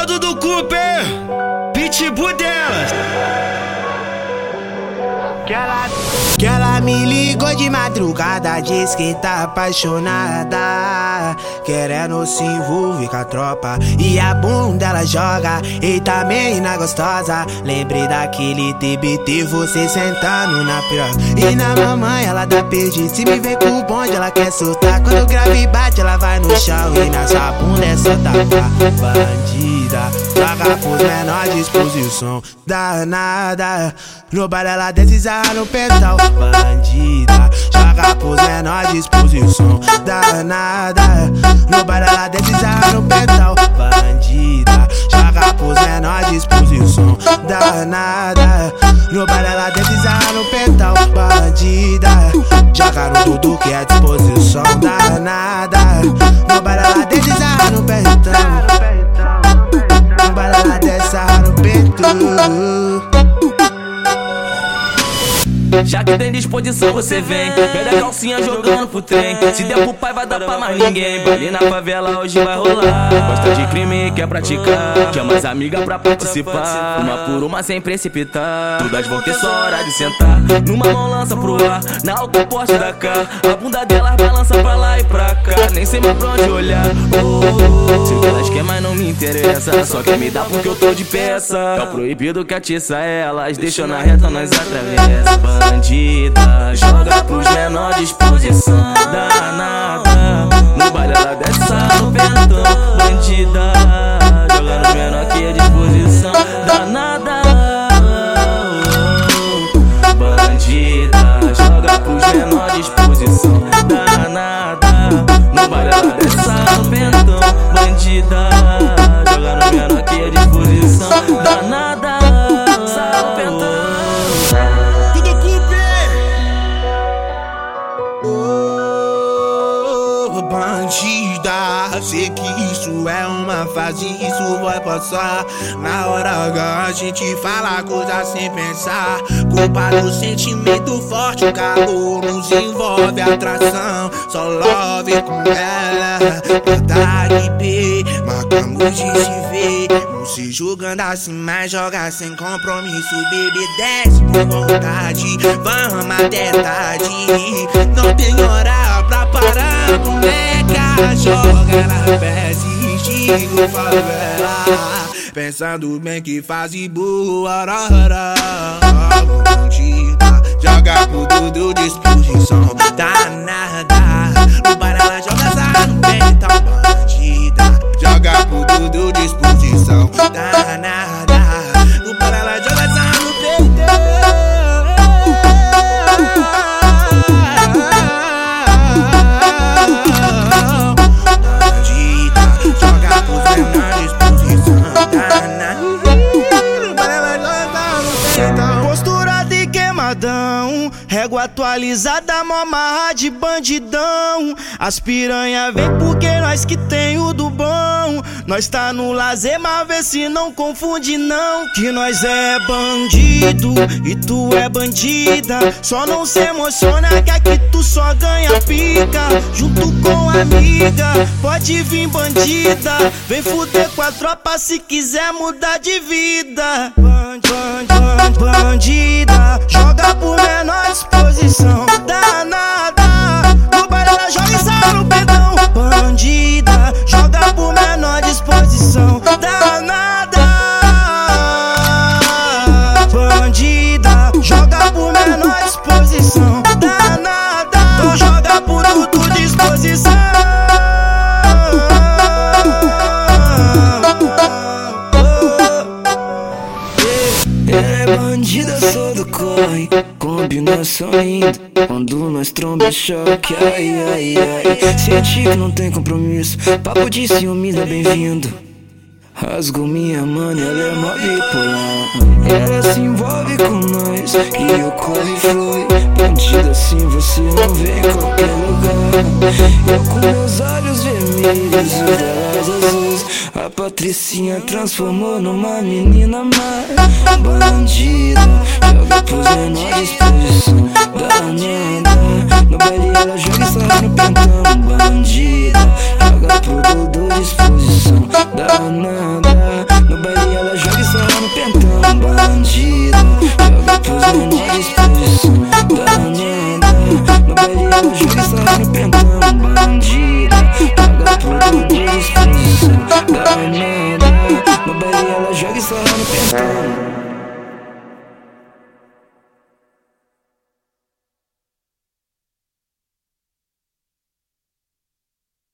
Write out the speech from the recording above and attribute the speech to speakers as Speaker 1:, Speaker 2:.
Speaker 1: É o Dudu Cooper, pitbull delas.
Speaker 2: Que ela, que ela me ligou de madrugada, diz que tá apaixonada. Querendo se envolver com a tropa. E a bunda ela joga, eita menina gostosa. Lembrei daquele TBT, você sentando na piroca. E na mamãe ela dá perdi. Se me vê com o bonde, ela quer soltar. Quando grave bate, ela vai no chão. E nessa bunda é só tapar. Bandida, joga pros menor disposição. Danada, no bar ela desce no pedal. Bandida, joga pros menor disposição. Danada, no bar ela desce no pedal. Bandida, joga pros menor disposição. Danada, no bar ela desce no pedal. Bandida, joga no tudo que é disposição. Danada,
Speaker 3: Já que tem disposição, você vem. Pega a calcinha jogando pro trem. Se der pro pai, vai dar pra mais ninguém. Baile na favela hoje vai rolar. Gosta de crime, quer praticar. Chama as amigas pra participar. Uma por uma sem precipitar. Todas vão ter só hora de sentar. Numa mão lança pro ar, na outra porta da cá. A bunda delas balança pra lá e pra cá. Nem sei mais pra onde olhar. Oh, que elas querem, mas não me interessa. Só quer me dar porque eu tô de peça. É proibido que atiça elas. Deixa na reta, nós atravessa bandida Joga pros menor disposição danada. No baile ela desce no pentão Bandida Joga no menor que é disposição danada. Bandida Joga pros menor disposição danada. No baile ela desce no pentão Bandida
Speaker 2: bandida. Sei que isso é uma fase, isso vai passar. Na hora H a gente fala coisa sem pensar. Culpa do sentimento forte, o calor nos envolve atração. Só love com ela, vontade B. Marcamos de se ver. Não se julgando assim, mas joga sem compromisso. Baby, desce com vontade, vamos até tarde. Não tem hora. Joga na peça estilo favela. Pensando bem que faz boa hora. Bandida, joga por tudo disposição. Tá nada,
Speaker 4: queimadão, régua atualizada, mó marra de bandidão. As piranha vem porque nós que tem o do bom. Nós tá no lazer, mas vê se não confunde não. Que nós é bandido e tu é bandida. Só não se emociona que aqui tu só ganha pica. Junto com a amiga, pode vir bandida. Vem fuder com a tropa se quiser mudar de vida. Band, band, band, bandida, joga por menor disposição.
Speaker 5: Corre Combinação linda Quando nós tromba choque. Ai, ai, ai. Sente que não tem compromisso Papo de ciúmes é bem-vindo. Rasgou minha mano, ela é mó bipolar. Ela se envolve com nós E eu corre e flui. Bandida assim você não vê em qualquer lugar. Eu com meus olhos vermelhos e delas azuis A patricinha transformou numa menina má Bandida, joga pros menor disposição Danada, no baile ela joga e sai no pentão gonna be done.